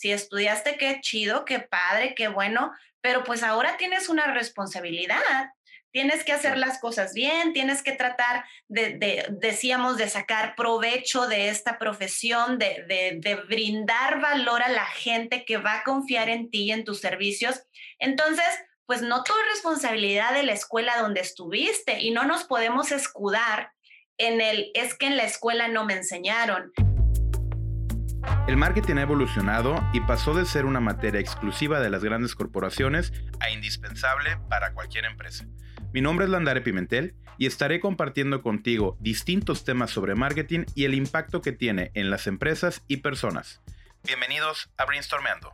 si estudiaste, qué chido, qué padre, qué bueno, pero pues ahora tienes una responsabilidad. Tienes que hacer las cosas bien, tienes que tratar de, decíamos, de sacar provecho de esta profesión, de, de, brindar valor a la gente que va a confiar en ti y en tus servicios. Entonces, pues no todo es responsabilidad de la escuela donde estuviste y no nos podemos escudar en el, es que en la escuela no me enseñaron. El marketing ha evolucionado y pasó de ser una materia exclusiva de las grandes corporaciones a indispensable para cualquier empresa. Mi nombre es Landare Pimentel y estaré compartiendo contigo distintos temas sobre marketing y el impacto que tiene en las empresas y personas. Bienvenidos a Brainstormeando.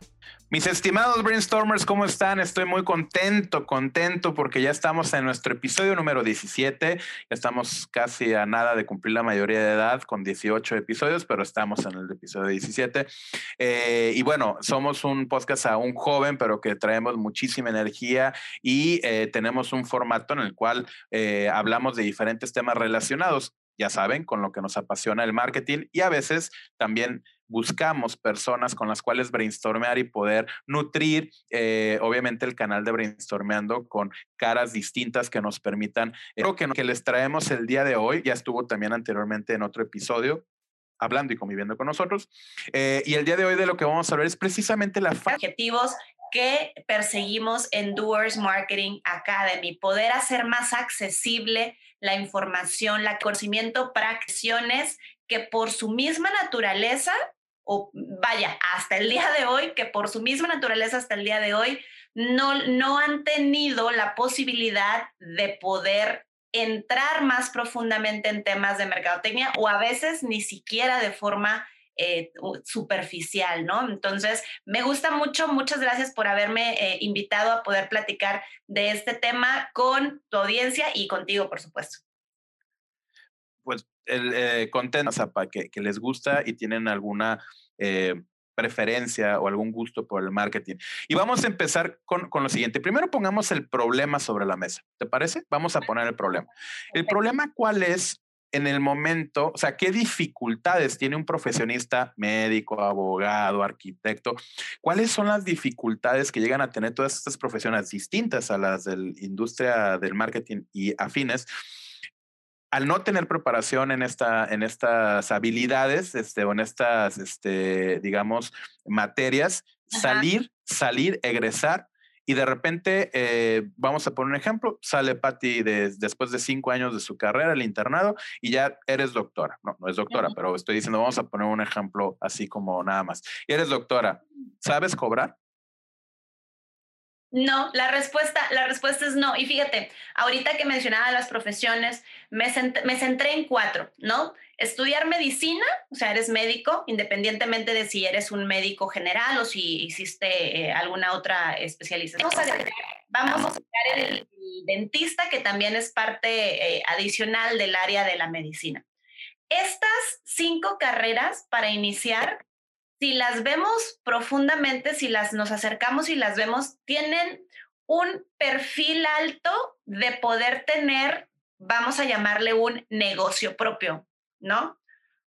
Mis estimados brainstormers, ¿cómo están? Estoy muy contento, contento porque ya estamos en nuestro episodio número 17. Ya estamos casi a nada de cumplir la mayoría de edad con 18 episodios, pero estamos en el episodio 17. Eh, y bueno, somos un podcast aún joven, pero que traemos muchísima energía y eh, tenemos un formato en el cual eh, hablamos de diferentes temas relacionados ya saben, con lo que nos apasiona el marketing y a veces también buscamos personas con las cuales brainstormear y poder nutrir, eh, obviamente, el canal de brainstormeando con caras distintas que nos permitan. Eh, lo que, que les traemos el día de hoy, ya estuvo también anteriormente en otro episodio, hablando y conviviendo con nosotros. Eh, y el día de hoy de lo que vamos a ver es precisamente la... Objetivos que perseguimos en Doers Marketing Academy, poder hacer más accesible la información, el conocimiento para acciones que por su misma naturaleza o vaya, hasta el día de hoy, que por su misma naturaleza hasta el día de hoy, no, no han tenido la posibilidad de poder entrar más profundamente en temas de mercadotecnia o a veces ni siquiera de forma eh, superficial, ¿no? Entonces, me gusta mucho, muchas gracias por haberme eh, invitado a poder platicar de este tema con tu audiencia y contigo, por supuesto. Pues el eh, que, que, les gusta y tienen alguna eh, preferencia o algún gusto por el marketing. Y vamos a empezar con, con, lo siguiente. Primero pongamos el problema sobre la mesa. ¿Te parece? Vamos a poner el problema. El problema cuál es en el momento, o sea, qué dificultades tiene un profesionista médico, abogado, arquitecto. ¿Cuáles son las dificultades que llegan a tener todas estas profesiones distintas a las de la industria del marketing y afines? Al no tener preparación en, esta, en estas habilidades este, o en estas, este, digamos, materias, salir, salir, egresar y de repente, eh, vamos a poner un ejemplo, sale Patty después de cinco años de su carrera, el internado, y ya eres doctora. No, no es doctora, pero estoy diciendo, vamos a poner un ejemplo así como nada más. Y eres doctora, ¿sabes cobrar? No, la respuesta, la respuesta es no. Y fíjate, ahorita que mencionaba las profesiones, me, centré en cuatro, ¿no? Estudiar medicina, o sea, eres médico, independientemente de si eres un médico general o si hiciste eh, alguna otra especialización. Vamos a sacar el, dentista, que también es parte eh, adicional del área de la medicina. Estas cinco carreras para iniciar si las vemos profundamente, si las nos acercamos y las vemos, tienen un perfil alto de poder tener, vamos a llamarle un negocio propio, ¿no?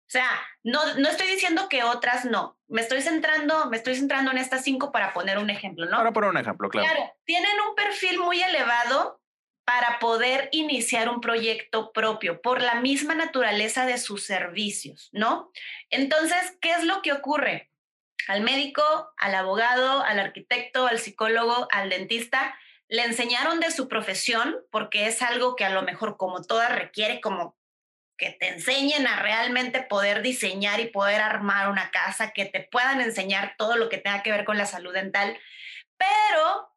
O sea, no, no estoy diciendo que otras no. Me estoy centrando, me estoy centrando en estas cinco para poner un ejemplo, ¿no? Para poner un ejemplo, claro. Claro, tienen un perfil muy elevado para poder iniciar un proyecto propio por la misma naturaleza de sus servicios, ¿no? Entonces, ¿qué es lo que ocurre? Al médico, al abogado, al arquitecto, al psicólogo, al dentista, le enseñaron de su profesión porque es algo que a lo mejor como toda requiere como que te enseñen a realmente poder diseñar y poder armar una casa, que te puedan enseñar todo lo que tenga que ver con la salud dental. Pero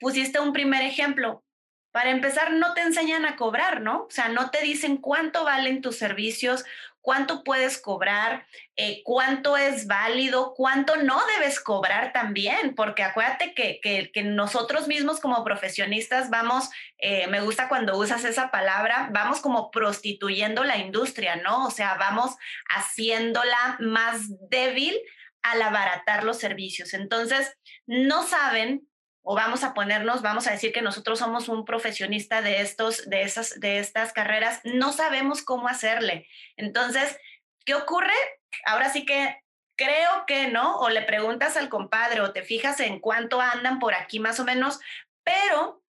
pusiste un primer ejemplo, para empezar, no te enseñan a cobrar, ¿no? O sea, no te dicen cuánto valen tus servicios, cuánto puedes cobrar, eh, cuánto es válido, cuánto no debes cobrar también, porque acuérdate que, que, nosotros mismos como profesionistas vamos, eh, me gusta cuando usas esa palabra, vamos como prostituyendo la industria, ¿no? O sea, vamos haciéndola más débil al abaratar los servicios. Entonces, no saben o vamos a ponernos, vamos a decir que nosotros somos un profesionista de estos, de esas, de estas carreras, no sabemos cómo hacerle. Entonces, ¿qué ocurre? Ahora sí que creo que no, o le preguntas al compadre o te fijas en cuánto andan por aquí más o menos, pero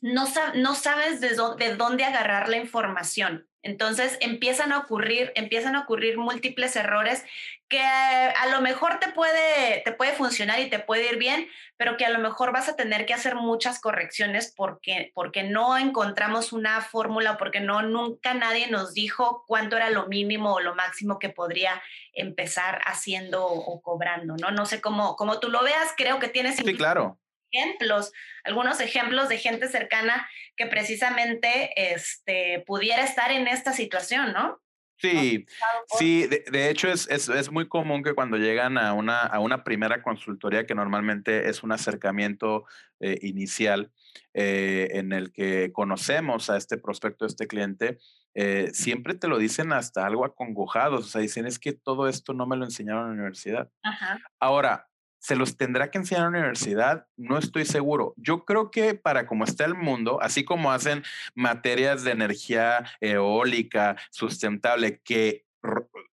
no, sabes de, de dónde agarrar la información. Entonces empiezan a ocurrir, empiezan a ocurrir múltiples errores que a lo mejor te puede, te puede funcionar y te puede ir bien, pero que a lo mejor vas a tener que hacer muchas correcciones porque, porque no encontramos una fórmula, porque no, nunca nadie nos dijo cuánto era lo mínimo o lo máximo que podría empezar haciendo o cobrando, ¿no? No sé cómo, cómo tú lo veas, creo que tienes... Sí, claro ejemplos, algunos ejemplos de gente cercana que precisamente este, pudiera estar en esta situación, ¿no? Sí, sí, de, hecho es, es, es, muy común que cuando llegan a una, a una primera consultoría, que normalmente es un acercamiento eh, inicial eh, en el que conocemos a este prospecto, a este cliente, eh, siempre te lo dicen hasta algo acongojados, o sea, dicen es que todo esto no me lo enseñaron en la universidad. Ahora, ¿Se los tendrá que enseñar en la universidad? No estoy seguro. Yo creo que para como está el mundo, así como hacen materias de energía eólica sustentable, que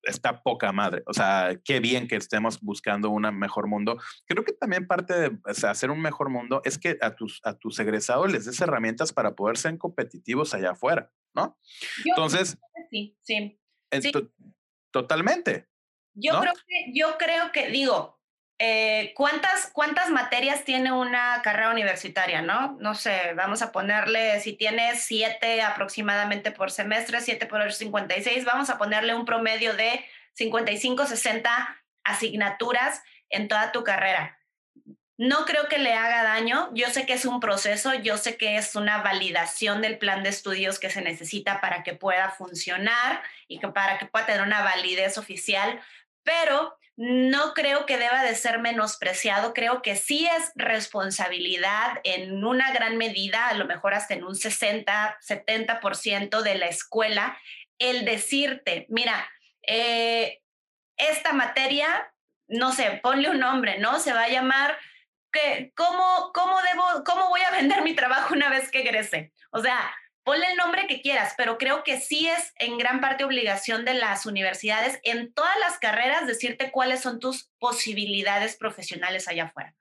está poca madre. O sea, qué bien que estemos buscando un mejor mundo. Creo que también parte de hacer un mejor mundo es que a tus, a tus egresados les des herramientas para poder ser competitivos allá afuera, ¿no? Entonces, sí, sí. Totalmente. Yo creo que, yo creo que, digo, eh, ¿cuántas, ¿cuántas materias tiene una carrera universitaria, no? No sé, vamos a ponerle, si tienes siete aproximadamente por semestre, siete por 56, vamos a ponerle un promedio de 55, 60 asignaturas en toda tu carrera. No creo que le haga daño. Yo sé que es un proceso, yo sé que es una validación del plan de estudios que se necesita para que pueda funcionar y que para que pueda tener una validez oficial, pero no creo que deba de ser menospreciado, creo que sí es responsabilidad en una gran medida, a lo mejor hasta en un 60, 70% de la escuela, el decirte, mira, eh, esta materia, no sé, ponle un nombre, ¿no? Se va a llamar, que, ¿cómo, cómo, debo, ¿cómo voy a vender mi trabajo una vez que egrese? O sea, ponle el nombre que quieras, pero creo que sí es en gran parte obligación de las universidades en todas las carreras decirte cuáles son tus posibilidades profesionales allá afuera.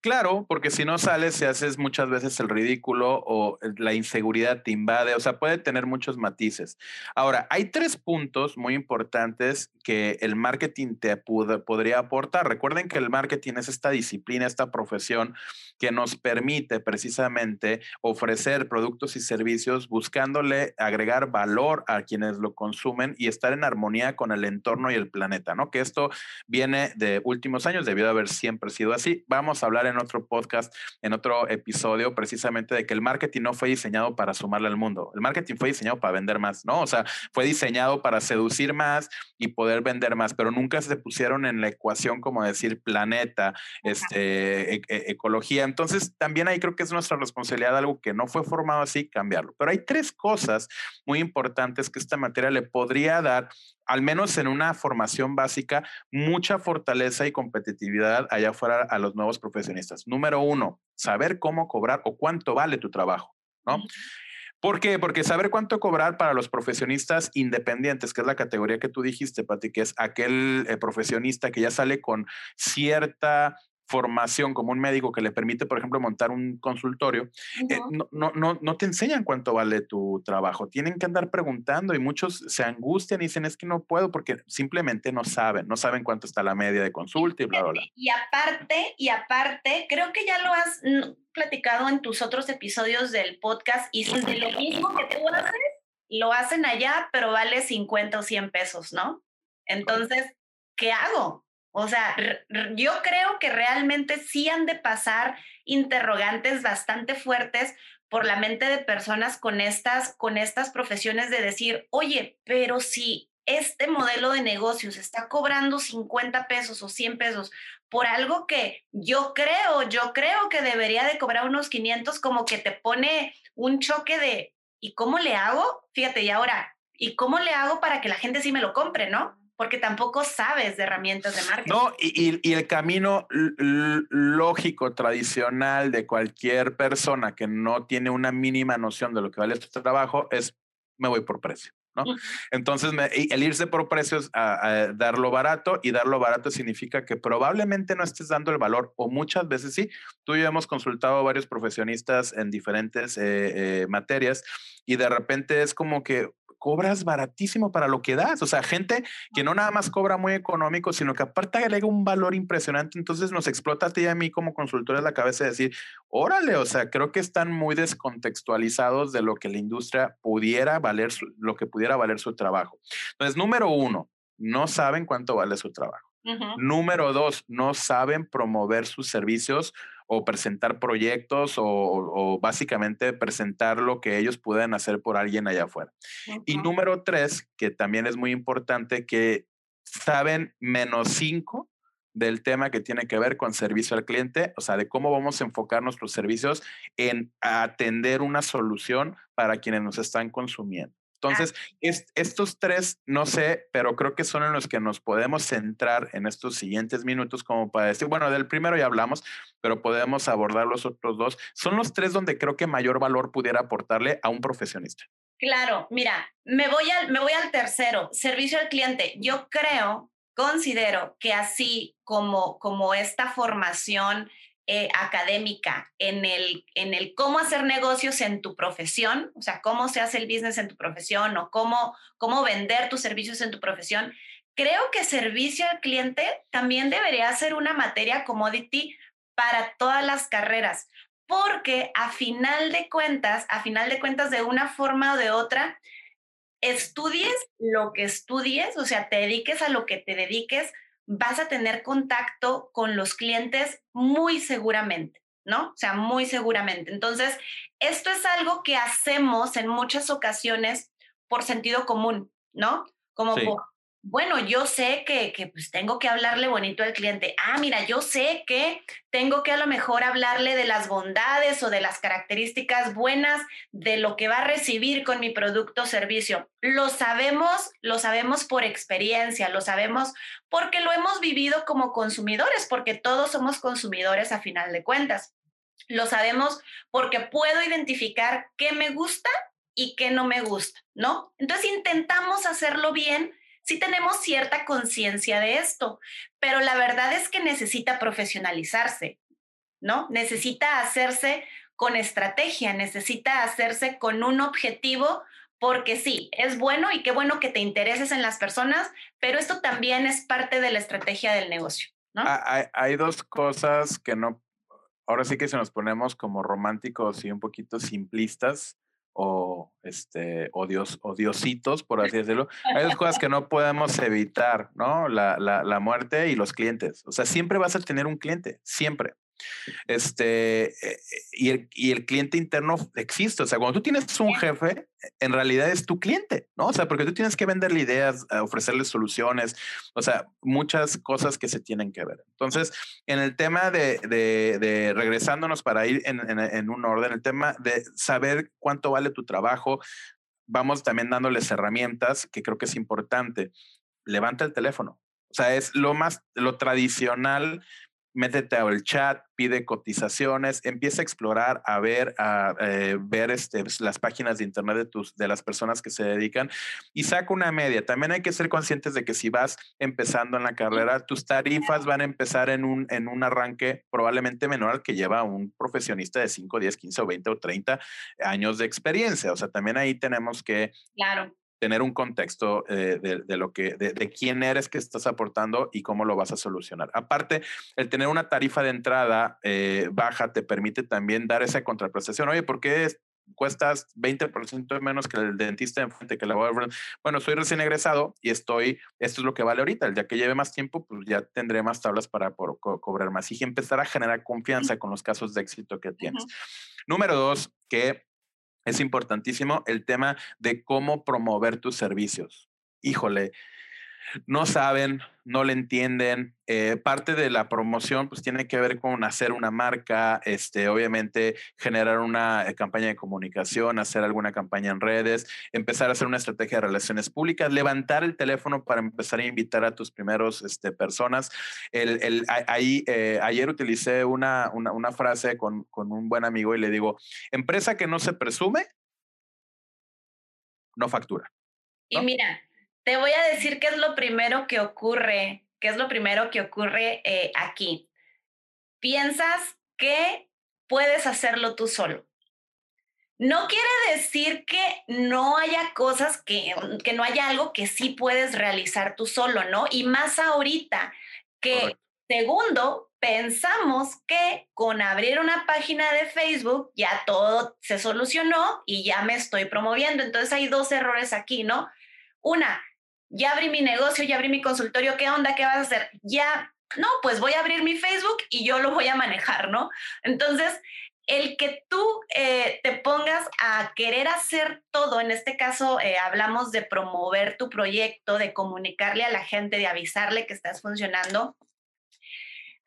Claro, porque si no sales y haces muchas veces el ridículo o la inseguridad te invade, o sea, puede tener muchos matices. Ahora, hay tres puntos muy importantes que el marketing te podría aportar. Recuerden que el marketing es esta disciplina, esta profesión que nos permite precisamente ofrecer productos y servicios buscándole agregar valor a quienes lo consumen y estar en armonía con el entorno y el planeta, ¿no? Que esto viene de últimos años, debió de haber siempre sido así. Vamos a hablar en otro podcast, en otro episodio, precisamente de que el marketing no fue diseñado para sumarle al mundo. El marketing fue diseñado para vender más, ¿no? O sea, fue diseñado para seducir más y poder vender más, pero nunca se pusieron en la ecuación como decir planeta, este, e, e, ecología. Entonces, también ahí creo que es nuestra responsabilidad algo que no fue formado así, cambiarlo. Pero hay tres cosas muy importantes que esta materia le podría dar al menos en una formación básica, mucha fortaleza y competitividad allá afuera a los nuevos profesionistas. Número uno, saber cómo cobrar o cuánto vale tu trabajo, ¿no? ¿Por qué? Porque saber cuánto cobrar para los profesionistas independientes, que es la categoría que tú dijiste, Pati, que es aquel eh, profesionista que ya sale con cierta formación como un médico que le permite, por ejemplo, montar un consultorio, eh, no, no, no, no, te enseñan cuánto vale tu trabajo. Tienen que andar preguntando y muchos se angustian y dicen es que no puedo porque simplemente no saben, no saben cuánto está la media de consulta y bla, bla, bla. Y aparte, y aparte, creo que ya lo has platicado en tus otros episodios del podcast y de lo mismo que tú haces, lo hacen allá, pero vale 50 o 100 pesos, ¿no? Entonces, ¿qué hago? O sea, yo creo que realmente sí han de pasar interrogantes bastante fuertes por la mente de personas con estas, con estas profesiones de decir, oye, pero si este modelo de negocios está cobrando 50 pesos o 100 pesos por algo que yo creo, yo creo que debería de cobrar unos 500, como que te pone un choque de, ¿y cómo le hago? Fíjate, y ahora, ¿y cómo le hago para que la gente sí me lo compre, no? Porque tampoco sabes de herramientas de marketing. No, y, el camino lógico, tradicional de cualquier persona que no tiene una mínima noción de lo que vale este trabajo es me voy por precio. ¿no? Entonces, el irse por precios a, darlo barato y darlo barato significa que probablemente no estés dando el valor o muchas veces sí. Tú y yo hemos consultado a varios profesionistas en diferentes eh, eh, materias y de repente es como que cobras baratísimo para lo que das. O sea, gente que no nada más cobra muy económico, sino que aparte agrega un valor impresionante. Entonces nos explota a ti y a mí como consultores la cabeza de decir, órale, o sea, creo que están muy descontextualizados de lo que la industria pudiera valer, lo que pudiera valer su trabajo. Entonces, número uno, no saben cuánto vale su trabajo. Número dos, no saben promover sus servicios o presentar proyectos o, básicamente presentar lo que ellos pueden hacer por alguien allá afuera. Y número tres, que también es muy importante, que saben menos cinco del tema que tiene que ver con servicio al cliente, o sea, de cómo vamos a enfocar nuestros servicios en atender una solución para quienes nos están consumiendo. Entonces, estos tres, no sé, pero creo que son en los que nos podemos centrar en estos siguientes minutos como para decir, bueno, del primero ya hablamos, pero podemos abordar los otros dos. Son los tres donde creo que mayor valor pudiera aportarle a un profesionista. Claro, mira, me voy al, me voy al tercero, servicio al cliente. Yo creo, considero que así como, como esta formación eh, académica en el, en el cómo hacer negocios en tu profesión, o sea, cómo se hace el business en tu profesión o cómo, cómo vender tus servicios en tu profesión, creo que servicio al cliente también debería ser una materia commodity para todas las carreras, porque a final de cuentas, a final de cuentas, de una forma o de otra, estudies lo que estudies, o sea, te dediques a lo que te dediques, vas a tener contacto con los clientes muy seguramente, ¿no? O sea, muy seguramente. Entonces, esto es algo que hacemos en muchas ocasiones por sentido común, ¿no? Como por, bueno, yo sé que, que, pues tengo que hablarle bonito al cliente. Ah, mira, yo sé que tengo que a lo mejor hablarle de las bondades o de las características buenas de lo que va a recibir con mi producto o servicio. Lo sabemos, lo sabemos por experiencia, lo sabemos porque lo hemos vivido como consumidores, porque todos somos consumidores a final de cuentas. Lo sabemos porque puedo identificar qué me gusta y qué no me gusta, ¿no? Entonces intentamos hacerlo bien sí tenemos cierta conciencia de esto, pero la verdad es que necesita profesionalizarse, ¿no? Necesita hacerse con estrategia, necesita hacerse con un objetivo, porque sí, es bueno y qué bueno que te intereses en las personas, pero esto también es parte de la estrategia del negocio, ¿no? Hay, hay dos cosas que no, ahora sí que se nos ponemos como románticos y un poquito simplistas o este odios, odiositos, por así decirlo. Hay dos cosas que no podemos evitar, ¿no? La, la, la muerte y los clientes. O sea, siempre vas a tener un cliente, siempre. Este, eh, y el, y el, cliente interno existe. O sea, cuando tú tienes un jefe, en realidad es tu cliente, ¿no? O sea, porque tú tienes que venderle ideas, ofrecerle soluciones, o sea, muchas cosas que se tienen que ver. Entonces, en el tema de, de, regresándonos para ir en, en, un orden, el tema de saber cuánto vale tu trabajo, vamos también dándoles herramientas que creo que es importante. Levanta el teléfono. O sea, es lo más, lo tradicional métete al chat, pide cotizaciones, empieza a explorar, a ver, a eh, ver este, pues, las páginas de internet de, tus, de las personas que se dedican y saca una media. También hay que ser conscientes de que si vas empezando en la carrera, tus tarifas van a empezar en un, en un arranque probablemente menor al que lleva un profesionista de 5, 10, 15 o 20 o 30 años de experiencia. O sea, también ahí tenemos que claro tener un contexto eh, de, lo que, de, quién eres que estás aportando y cómo lo vas a solucionar. Aparte, el tener una tarifa de entrada eh, baja te permite también dar esa contraprestación. Oye, ¿por qué cuestas 20% menos que el dentista enfrente, que la Bueno, soy recién egresado y estoy, esto es lo que vale ahorita. El día que lleve más tiempo, pues ya tendré más tablas para cobrar más y empezar a generar confianza con los casos de éxito que tienes. Número dos, que es importantísimo el tema de cómo promover tus servicios. Híjole, no saben, no le entienden. Eh, parte de la promoción pues tiene que ver con hacer una marca, este, obviamente generar una eh, campaña de comunicación, hacer alguna campaña en redes, empezar a hacer una estrategia de relaciones públicas, levantar el teléfono para empezar a invitar a tus primeros este, personas. El, ahí, eh, ayer utilicé una, una, una frase con, con un buen amigo y le digo, empresa que no se presume, no factura. Y mira, te voy a decir qué es lo primero que ocurre, qué es lo primero que ocurre eh, aquí. Piensas que puedes hacerlo tú solo. No quiere decir que no haya cosas, que, que no haya algo que sí puedes realizar tú solo, ¿no? Y más ahorita que, segundo, pensamos que con abrir una página de Facebook ya todo se solucionó y ya me estoy promoviendo. Entonces hay dos errores aquí, ¿no? Una, ya abrí mi negocio, ya abrí mi consultorio, ¿qué onda? ¿Qué vas a hacer? Ya, no, pues voy a abrir mi Facebook y yo lo voy a manejar, ¿no? Entonces, el que tú eh, te pongas a querer hacer todo, en este caso eh, hablamos de promover tu proyecto, de comunicarle a la gente, de avisarle que estás funcionando,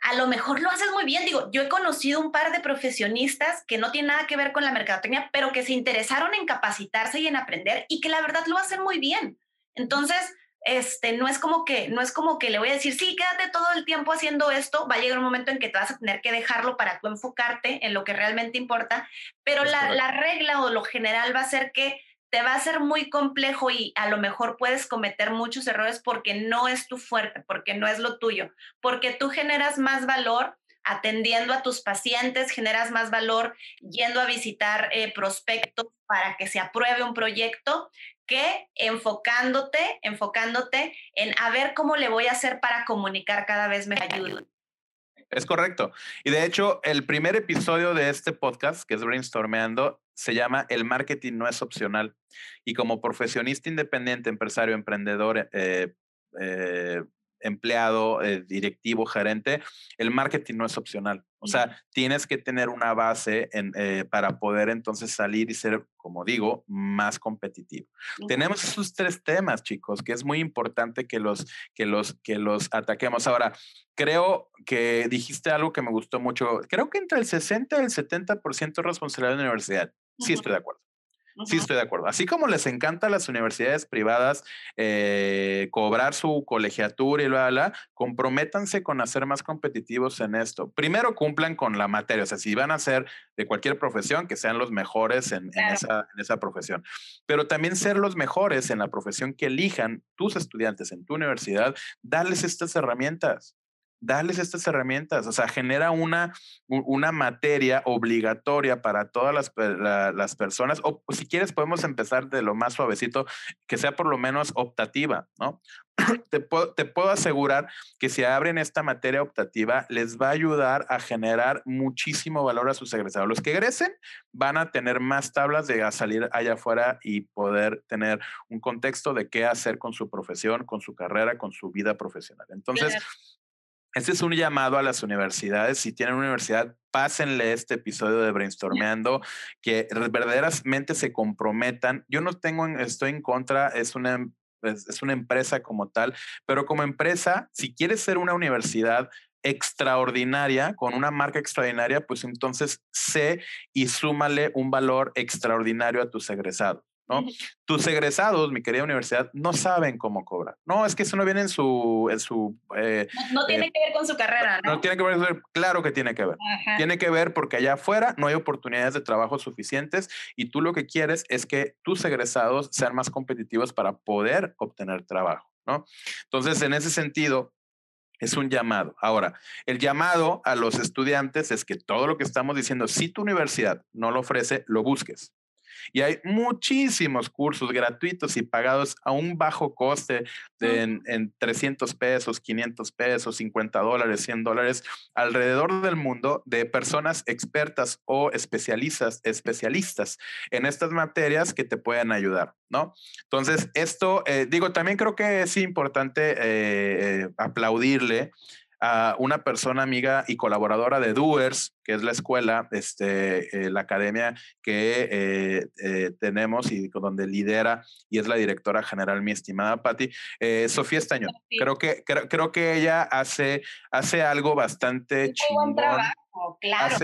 a lo mejor lo haces muy bien. Digo, yo he conocido un par de profesionistas que no tienen nada que ver con la mercadotecnia, pero que se interesaron en capacitarse y en aprender y que la verdad lo hacen muy bien. Entonces, este, no es como que, no es como que le voy a decir, sí, quédate todo el tiempo haciendo esto, va a llegar un momento en que te vas a tener que dejarlo para tú enfocarte en lo que realmente importa, pero la, la regla o lo general va a ser que te va a ser muy complejo y a lo mejor puedes cometer muchos errores porque no es tu fuerte, porque no es lo tuyo, porque tú generas más valor atendiendo a tus pacientes, generas más valor yendo a visitar eh, prospectos para que se apruebe un proyecto que enfocándote, enfocándote en a ver cómo le voy a hacer para comunicar cada vez me ayuda. Es correcto. Y de hecho, el primer episodio de este podcast, que es Brainstormeando, se llama El marketing no es opcional. Y como profesionista independiente, empresario, emprendedor, eh, eh, empleado, eh, directivo, gerente, el marketing no es opcional. O sea, tienes que tener una base eh, para poder entonces salir y ser, como digo, más competitivo. Tenemos esos tres temas, chicos, que es muy importante que los, que los, que los ataquemos. Ahora, creo que dijiste algo que me gustó mucho. Creo que entre el 60 y el 70% es responsabilidad de la universidad. Sí, estoy de acuerdo. Sí, estoy de acuerdo. Así como les encanta a las universidades privadas eh, cobrar su colegiatura y bla, bla, comprométanse con hacer más competitivos en esto. Primero cumplan con la materia, o sea, si van a ser de cualquier profesión, que sean los mejores en, esa, en esa profesión. Pero también ser los mejores en la profesión que elijan tus estudiantes en tu universidad, darles estas herramientas darles estas herramientas, o sea, genera una, una materia obligatoria para todas las, las personas, o si quieres podemos empezar de lo más suavecito, que sea por lo menos optativa, ¿no? Te puedo, te puedo asegurar que si abren esta materia optativa, les va a ayudar a generar muchísimo valor a sus egresados. Los que egresen van a tener más tablas de salir allá afuera y poder tener un contexto de qué hacer con su profesión, con su carrera, con su vida profesional. Entonces, este es un llamado a las universidades. Si tienen una universidad, pásenle este episodio de Brainstormeando, que verdaderamente se comprometan. Yo no tengo, estoy en contra, es una, es, una empresa como tal, pero como empresa, si quieres ser una universidad extraordinaria, con una marca extraordinaria, pues entonces sé y súmale un valor extraordinario a tus egresados. ¿No? Tus egresados, mi querida universidad, no saben cómo cobrar. No, es que eso no viene en su... En su eh, no, tiene eh, que ver con su carrera, ¿no? No tiene que ver, claro que tiene que ver. Tiene que ver porque allá afuera no hay oportunidades de trabajo suficientes y tú lo que quieres es que tus egresados sean más competitivos para poder obtener trabajo, ¿no? Entonces, en ese sentido, es un llamado. Ahora, el llamado a los estudiantes es que todo lo que estamos diciendo, si tu universidad no lo ofrece, lo busques. Y hay muchísimos cursos gratuitos y pagados a un bajo coste de en, 300 pesos, 500 pesos, 50 dólares, 100 dólares alrededor del mundo de personas expertas o especialistas, especialistas en estas materias que te pueden ayudar, ¿no? Entonces, esto, eh, digo, también creo que es importante eh, eh, aplaudirle a una persona amiga y colaboradora de Doers, que es la escuela, este, eh, la academia que eh, eh, tenemos y donde lidera y es la directora general, mi estimada Patti, Sofía Estañón. Creo, que, creo, que ella hace, hace algo bastante muy chingón. Buen trabajo, claro.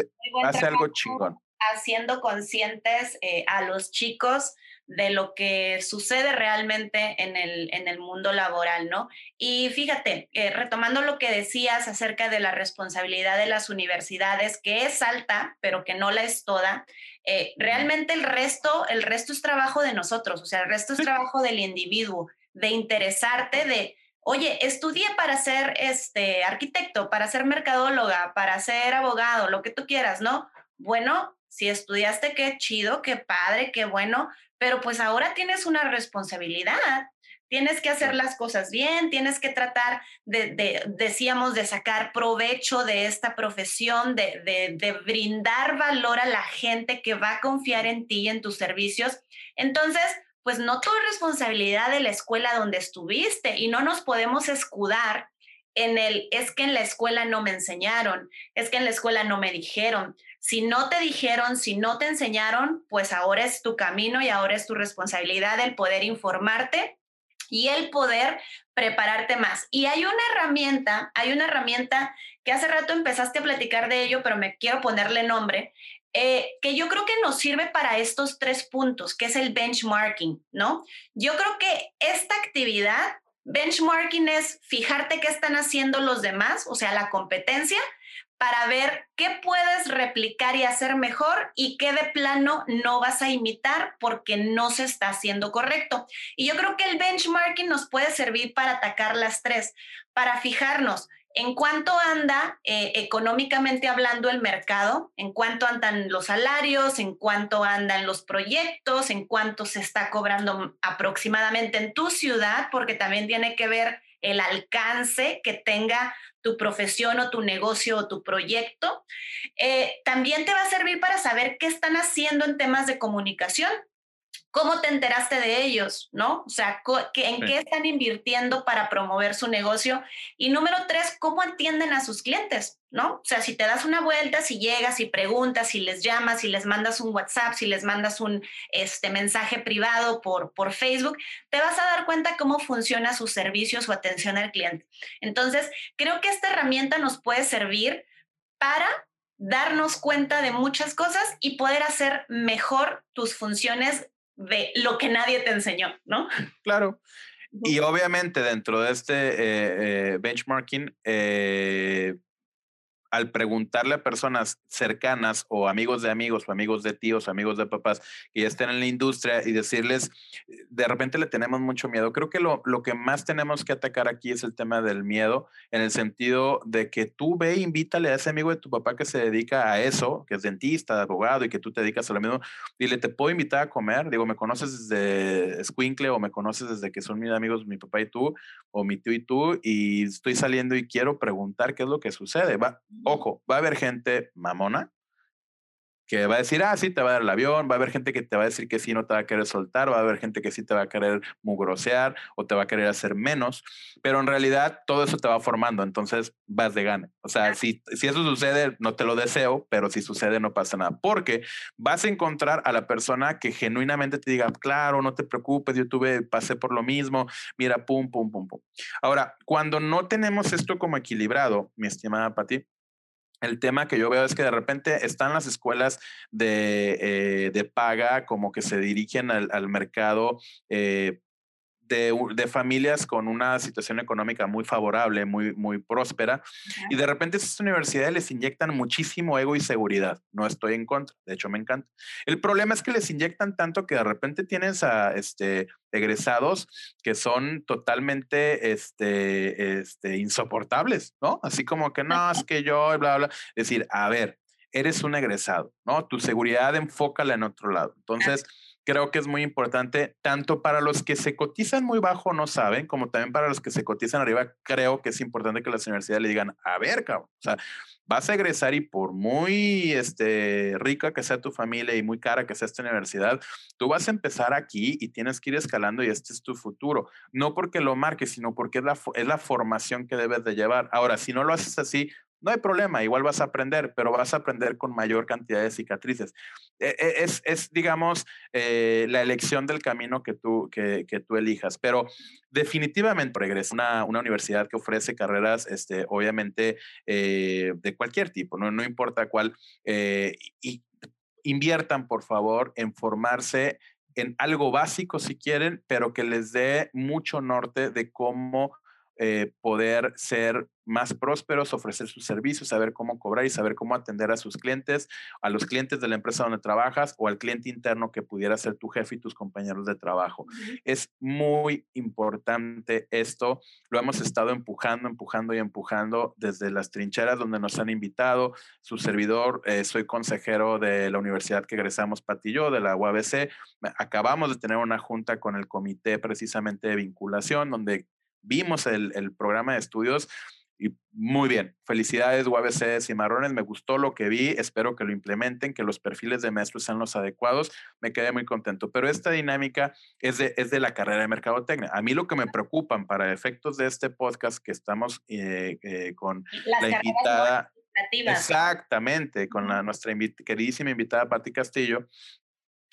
Hace, algo chingón. Haciendo conscientes a los chicos de lo que sucede realmente en el, en el mundo laboral, ¿no? Y fíjate, eh, retomando lo que decías acerca de la responsabilidad de las universidades, que es alta, pero que no la es toda, eh, realmente el resto, el resto es trabajo de nosotros, o sea, el resto es trabajo del individuo, de interesarte, de, oye, estudié para ser este arquitecto, para ser mercadóloga, para ser abogado, lo que tú quieras, ¿no? Bueno, si estudiaste, qué chido, qué padre, qué bueno, pero pues ahora tienes una responsabilidad. Tienes que hacer las cosas bien, tienes que tratar de, decíamos, de sacar provecho de esta profesión, de, de, brindar valor a la gente que va a confiar en ti y en tus servicios. Entonces, pues no todo es responsabilidad de la escuela donde estuviste y no nos podemos escudar en el, es que en la escuela no me enseñaron, es que en la escuela no me dijeron. Si no te dijeron, si no te enseñaron, pues ahora es tu camino y ahora es tu responsabilidad el poder informarte y el poder prepararte más. Y hay una herramienta, hay una herramienta que hace rato empezaste a platicar de ello, pero me quiero ponerle nombre, eh, que yo creo que nos sirve para estos tres puntos, que es el benchmarking, ¿no? Yo creo que esta actividad, benchmarking es fijarte qué están haciendo los demás, o sea, la competencia, para ver qué puedes replicar y hacer mejor y qué de plano no vas a imitar porque no se está haciendo correcto. Y yo creo que el benchmarking nos puede servir para atacar las tres, para fijarnos en cuánto anda eh, económicamente hablando el mercado, en cuánto andan los salarios, en cuánto andan los proyectos, en cuánto se está cobrando aproximadamente en tu ciudad, porque también tiene que ver el alcance que tenga tu profesión o tu negocio o tu proyecto. Eh, también te va a servir para saber qué están haciendo en temas de comunicación. ¿Cómo te enteraste de ellos? ¿No? O sea, ¿en qué están invirtiendo para promover su negocio? Y número tres, ¿cómo atienden a sus clientes? ¿No? O sea, si te das una vuelta, si llegas y preguntas, si les llamas, si les mandas un WhatsApp, si les mandas un este, mensaje privado por, por Facebook, te vas a dar cuenta cómo funciona su servicio, su atención al cliente. Entonces, creo que esta herramienta nos puede servir para darnos cuenta de muchas cosas y poder hacer mejor tus funciones de lo que nadie te enseñó, ¿no? Claro. Y obviamente dentro de este eh, eh, benchmarking, eh, al preguntarle a personas cercanas o amigos de amigos o amigos de tíos, amigos de papás que ya estén en la industria y decirles, de repente le tenemos mucho miedo. Creo que lo, lo que más tenemos que atacar aquí es el tema del miedo, en el sentido de que tú ve, invítale a ese amigo de tu papá que se dedica a eso, que es dentista, abogado y que tú te dedicas a lo mismo, dile, te puedo invitar a comer. Digo, me conoces desde Squinkle o me conoces desde que son mis amigos, mi papá y tú, o mi tío y tú, y estoy saliendo y quiero preguntar qué es lo que sucede. Va, ojo, va a haber gente mamona que va a decir, ah, sí, te va a dar el avión, va a haber gente que te va a decir que sí, no te va a querer soltar, va a haber gente que sí te va a querer mugrosear o te va a querer hacer menos, pero en realidad todo eso te va formando, entonces vas de gane. O sea, si, si eso sucede, no te lo deseo, pero si sucede, no pasa nada, porque vas a encontrar a la persona que genuinamente te diga, claro, no te preocupes, yo tuve, pasé por lo mismo, mira, pum, pum, pum, pum. Ahora, cuando no tenemos esto como equilibrado, mi estimada Pati, el tema que yo veo es que de repente están las escuelas de, eh, de paga como que se dirigen al, al mercado eh, de, familias con una situación económica muy favorable, muy, muy próspera, y de repente esas universidades les inyectan muchísimo ego y seguridad. No estoy en contra, de hecho me encanta. El problema es que les inyectan tanto que de repente tienes a este, egresados que son totalmente este, este, insoportables, ¿no? Así como que no, es que yo, bla, bla. Es decir, a ver, eres un egresado, ¿no? Tu seguridad enfócala en otro lado. Entonces creo que es muy importante, tanto para los que se cotizan muy bajo no saben, como también para los que se cotizan arriba, creo que es importante que las universidades le digan, a ver, cabrón, o sea, vas a egresar y por muy este, rica que sea tu familia y muy cara que sea esta universidad, tú vas a empezar aquí y tienes que ir escalando y este es tu futuro. No porque lo marques, sino porque es la, es la formación que debes de llevar. Ahora, si no lo haces así, no hay problema, igual vas a aprender, pero vas a aprender con mayor cantidad de cicatrices. E, e, es, es digamos, eh, la elección del camino que tú, que, que tú elijas, pero definitivamente regresa una, una universidad que ofrece carreras, este, obviamente, eh, de cualquier tipo, no, no importa cuál, eh, y inviertan, por favor, en formarse en algo básico si quieren, pero que les dé mucho norte de cómo eh, poder ser más prósperos, ofrecer sus servicios, saber cómo cobrar y saber cómo atender a sus clientes, a los clientes de la empresa donde trabajas o al cliente interno que pudiera ser tu jefe y tus compañeros de trabajo. Es muy importante esto. Lo hemos estado empujando, empujando y empujando desde las trincheras donde nos han invitado. Su servidor, eh, soy consejero de la universidad que egresamos, Patillo, de la UABC. Acabamos de tener una junta con el comité precisamente de vinculación, donde vimos el, programa de estudios y muy bien. Felicidades, UABC Cimarrones. Me gustó lo que vi. Espero que lo implementen, que los perfiles de maestros sean los adecuados. Me quedé muy contento. Pero esta dinámica es de, es de la carrera de mercadotecnia. A mí lo que me preocupan para efectos de este podcast que estamos eh, eh, con la invitada. Exactamente, con la, nuestra queridísima invitada Patti Castillo,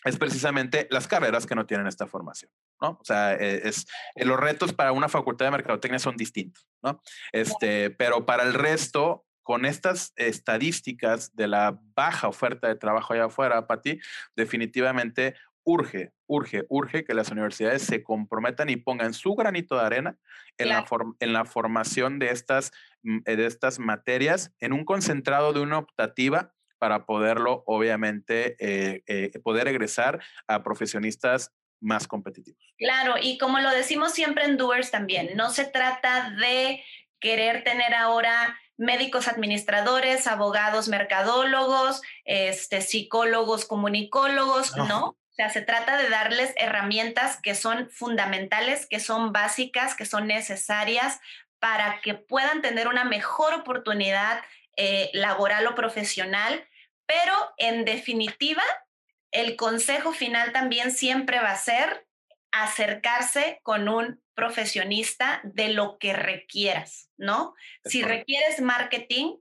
es precisamente las carreras que no tienen esta formación, ¿no? O sea, e, es, eh, los retos para una facultad de mercadotecnia son distintos, ¿no? Este, pero para el resto, con estas estadísticas de la baja oferta de trabajo allá afuera, Pati, definitivamente urge, urge, urge que las universidades se comprometan y pongan su granito de arena en, la, en la formación de estas, mm, de estas materias en un concentrado de una optativa para poderlo, obviamente, eh, eh, poder egresar a profesionistas más competitivos. Claro, y como lo decimos siempre en Doers también, no se trata de querer tener ahora médicos administradores, abogados mercadólogos, este, psicólogos comunicólogos, no. ¿no? O sea, se trata de darles herramientas que son fundamentales, que son básicas, que son necesarias para que puedan tener una mejor oportunidad eh, laboral o profesional, pero en definitiva, el consejo final también siempre va a ser acercarse con un profesionista de lo que requieras, ¿no? si requieres marketing,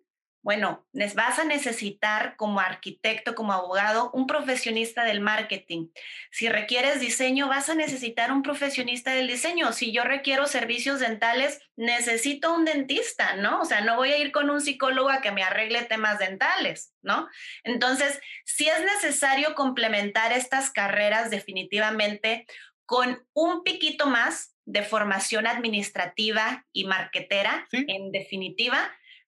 bueno, vas a necesitar como arquitecto, como abogado, un profesionista del marketing. Si requieres diseño, vas a necesitar un profesionista del diseño. Si yo requiero servicios dentales, necesito un dentista, ¿no? O sea, no voy a ir con un psicólogo a que me arregle temas dentales, ¿no? Entonces, si es necesario complementar estas carreras definitivamente con un piquito más de formación administrativa y marketera, en definitiva,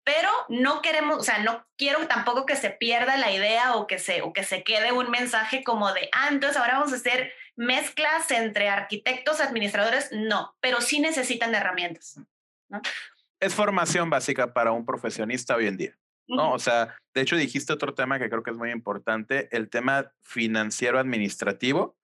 pero no queremos, o sea, no quiero tampoco que se pierda la idea o que se, o que se quede un mensaje como de, ah, entonces ahora vamos a hacer mezclas entre arquitectos, administradores, no, pero sí necesitan herramientas. ¿no? Es formación básica para un profesionista hoy en día. ¿no? O sea, de hecho dijiste otro tema que creo que es muy importante, el tema financiero administrativo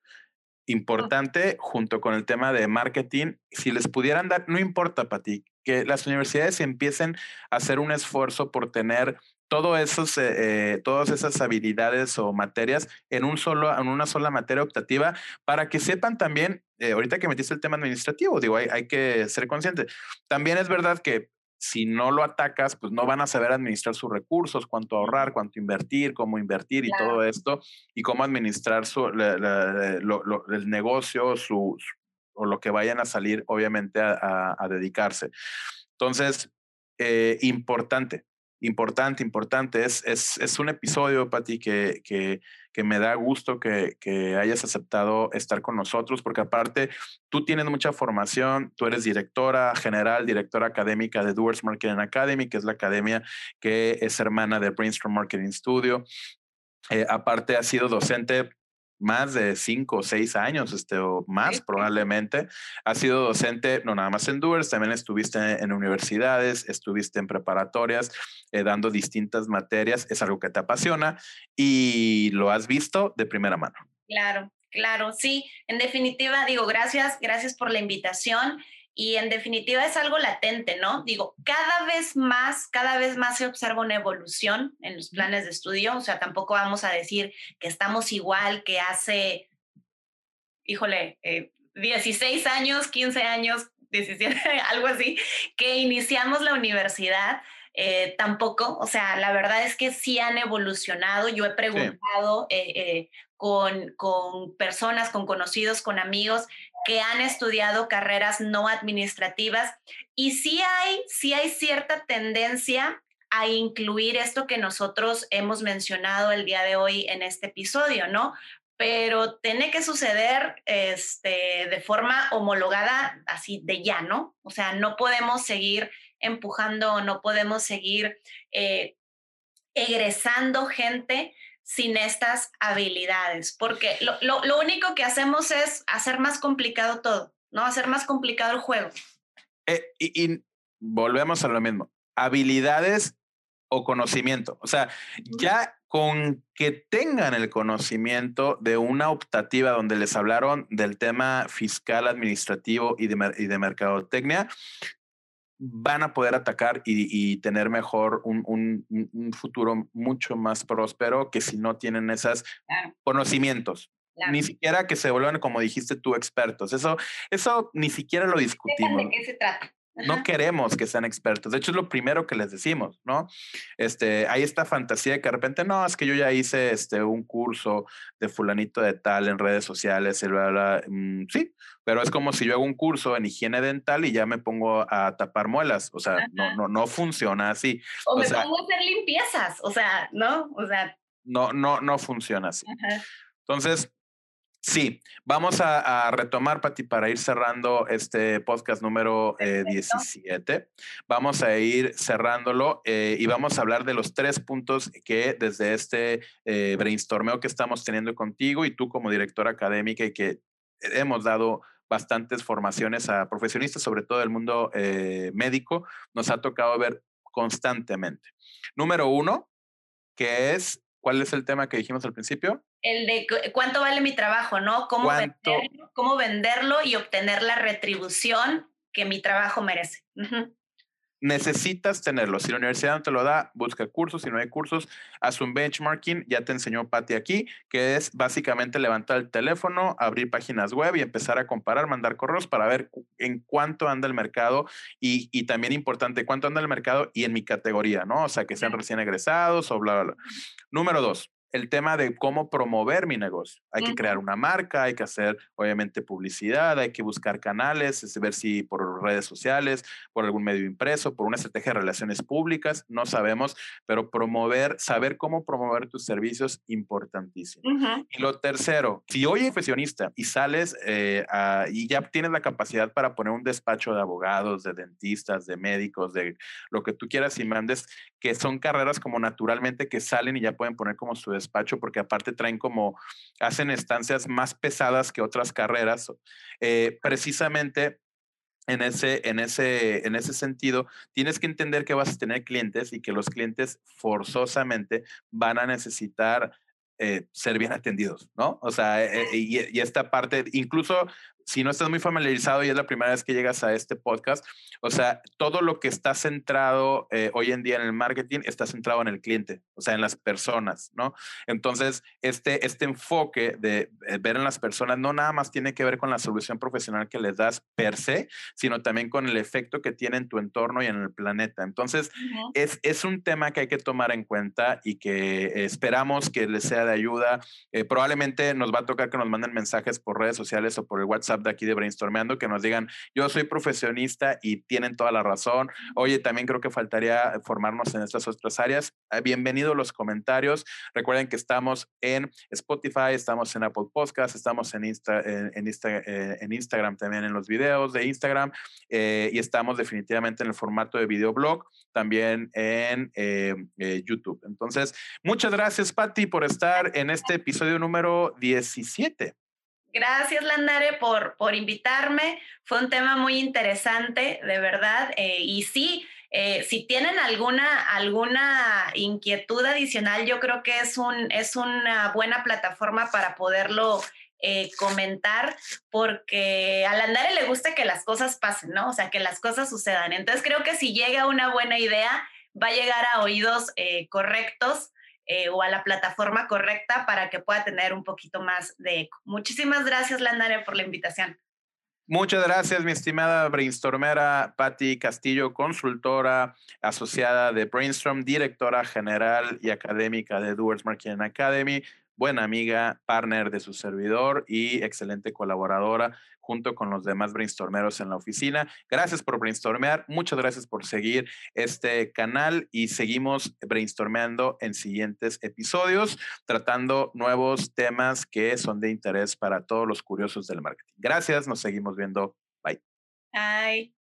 importante junto con el tema de marketing. Si les pudieran dar, no importa para ti, que las universidades empiecen a hacer un esfuerzo por tener todo esos, eh, eh, todas esas habilidades o materias en, un solo, en una sola materia optativa para que sepan también, eh, ahorita que metiste el tema administrativo, digo, hay, hay que ser consciente. También es verdad que si no lo atacas, pues no van a saber administrar sus recursos, cuánto ahorrar, cuánto invertir, cómo invertir y todo esto, y cómo administrar su, el negocio, su, o lo que vayan a salir, obviamente, a, dedicarse. Entonces, eh, importante, importante, importante. Es, es, es un episodio, Pati, que, que, que, me da gusto que, hayas aceptado estar con nosotros, porque aparte tú tienes mucha formación, tú eres directora general, directora académica de Doers Marketing Academy, que es la academia que es hermana de Brainstorm Marketing Studio. Eh, aparte, has sido docente más de cinco o seis años, este, o más probablemente. Has sido docente, no nada más en Doers, también estuviste en universidades, estuviste en preparatorias, eh, dando distintas materias. Es algo que te apasiona y lo has visto de primera mano. Claro, claro, sí. En definitiva, digo, gracias, gracias por la invitación y en definitiva es algo latente, ¿no? Digo, cada vez más, cada vez más se observa una evolución en los planes de estudio, o sea, tampoco vamos a decir que estamos igual que hace, híjole, 16 eh, años, 15 años, 17, algo así, que iniciamos la universidad. Eh, tampoco, o sea, la verdad es que sí han evolucionado. Yo he preguntado eh, con, con, personas, con conocidos, con amigos que han estudiado carreras no administrativas y sí hay, sí hay cierta tendencia a incluir esto que nosotros hemos mencionado el día de hoy en este episodio, ¿no? pero tiene que suceder este, de forma homologada, así de ya, ¿no? O sea, no podemos seguir empujando, no podemos seguir eh, egresando gente sin estas habilidades, porque lo, único que hacemos es hacer más complicado todo, ¿no? Hacer más complicado el juego. Eh, y, volvemos a lo mismo, habilidades o conocimiento. O sea, ya con que tengan el conocimiento de una optativa donde les hablaron del tema fiscal, administrativo y de, y de mercadotecnia, van a poder atacar y, tener mejor un, futuro mucho más próspero que si no tienen esos conocimientos. Ni siquiera que se vuelvan, como dijiste tú, expertos. Eso, eso ni siquiera lo discutimos. ¿De qué se trata? No queremos que sean expertos. De hecho, es lo primero que les decimos, ¿no? Este, hay esta fantasía de que de repente, no, es que yo ya hice este, un curso de fulanito de tal en redes sociales, y bla, bla, mm, sí, pero es como si yo hago un curso en higiene dental y ya me pongo a tapar muelas. O sea, no, no, no funciona así. O, me pongo a hacer limpiezas, o sea, ¿no? O sea. No, no, no funciona así. Entonces, Sí, vamos a, retomar, Pati, para ir cerrando este podcast número 17. Eh, vamos a ir cerrándolo eh, y vamos a hablar de los tres puntos que desde este eh, brainstormeo que estamos teniendo contigo y tú como directora académica y que hemos dado bastantes formaciones a profesionistas, sobre todo del mundo médico, nos ha tocado ver constantemente. Número uno, que es, ¿cuál es el tema que dijimos al principio? el de cuánto vale mi trabajo, ¿no? Cómo venderlo, cómo venderlo y obtener la retribución que mi trabajo merece. Necesitas tenerlo. Si la universidad no te lo da, busca cursos. Si no hay cursos, haz un benchmarking. Ya te enseñó Patti aquí, que es básicamente levantar el teléfono, abrir páginas web y empezar a comparar, mandar correos para ver en cuánto anda el mercado y, y también importante, cuánto anda el mercado y en mi categoría, ¿no? O sea, que sean recién egresados o bla, bla, bla. Número dos, el tema de cómo promover mi negocio. Hay que crear una marca, hay que hacer obviamente publicidad, hay que buscar canales, es ver si por redes sociales, por algún medio impreso, por una estrategia de relaciones públicas, no sabemos, pero promover, saber cómo promover tus servicios, importantísimo. Y lo tercero, si hoy eres profesionista y sales eh, y ya tienes la capacidad para poner un despacho de abogados, de dentistas, de médicos, de lo que tú quieras y mandes, que son carreras como naturalmente que salen y ya pueden poner como su despacho porque aparte traen como, hacen estancias más pesadas que otras carreras. Eh, precisamente en ese, en, ese, en ese sentido, tienes que entender que vas a tener clientes y que los clientes forzosamente van a necesitar eh, ser bien atendidos, ¿no? O sea, eh, y, y, esta parte, incluso si no estás muy familiarizado y es la primera vez que llegas a este podcast, o sea, todo lo que está centrado eh, hoy en día en el marketing está centrado en el cliente, o sea, en las personas, ¿no? Entonces, este, este enfoque de eh, ver en las personas no nada más tiene que ver con la solución profesional que les das per se, sino también con el efecto que tiene en tu entorno y en el planeta. Entonces, es, es, un tema que hay que tomar en cuenta y que esperamos que les sea de ayuda. Eh, probablemente nos va a tocar que nos manden mensajes por redes sociales o por el WhatsApp de aquí de Brainstormeando que nos digan, yo soy profesionista y tienen toda la razón. Oye, también creo que faltaría formarnos en estas otras áreas. Ah, bienvenidos los comentarios. Recuerden que estamos en Spotify, estamos en Apple Podcast, estamos en, Insta, en, eh, en Instagram también en los videos de Instagram eh, y estamos definitivamente en el formato de videoblog también en eh, YouTube. Entonces, muchas gracias, Patti, por estar en este episodio número 17. Gracias, Landare, por, por invitarme. Fue un tema muy interesante, de verdad. Eh, y sí, eh, si tienen alguna, alguna inquietud adicional, yo creo que es, un, es una buena plataforma para poderlo eh, comentar, porque a Landare le gusta que las cosas pasen, ¿no? O sea, que las cosas sucedan. Entonces creo que si llega una buena idea, va a llegar a oídos correctos eh, o a la plataforma correcta para que pueda tener un poquito más de eco. Muchísimas gracias, Landare, por la invitación. Muchas gracias, mi estimada brainstormera Patti Castillo, consultora asociada de Brainstorm, directora general y académica de Doers Marketing Academy. Buena amiga, partner de su servidor y excelente colaboradora junto con los demás brainstormeros en la oficina. Gracias por brainstormear, muchas gracias por seguir este canal y seguimos brainstormeando en siguientes episodios, tratando nuevos temas que son de interés para todos los curiosos del marketing. Gracias, nos seguimos viendo. Bye. Bye.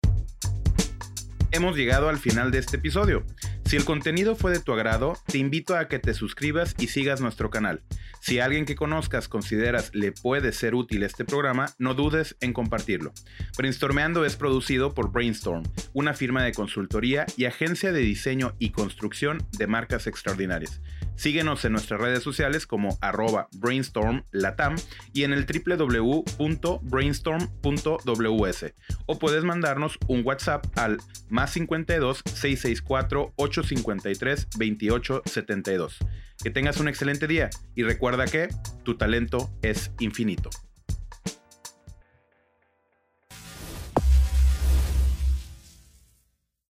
Hemos llegado al final de este episodio. Si el contenido fue de tu agrado, te invito a que te suscribas y sigas nuestro canal. Si alguien que conozcas consideras le puede ser útil este programa, no dudes en compartirlo. Brainstormeando es producido por Brainstorm, una firma de consultoría y agencia de diseño y construcción de marcas extraordinarias. Síguenos en nuestras redes sociales como arroba brainstormlatam y en el www.brainstorm.ws o puedes mandarnos un WhatsApp al más 52 664 853 2872. Que tengas un excelente día y recuerda que tu talento es infinito.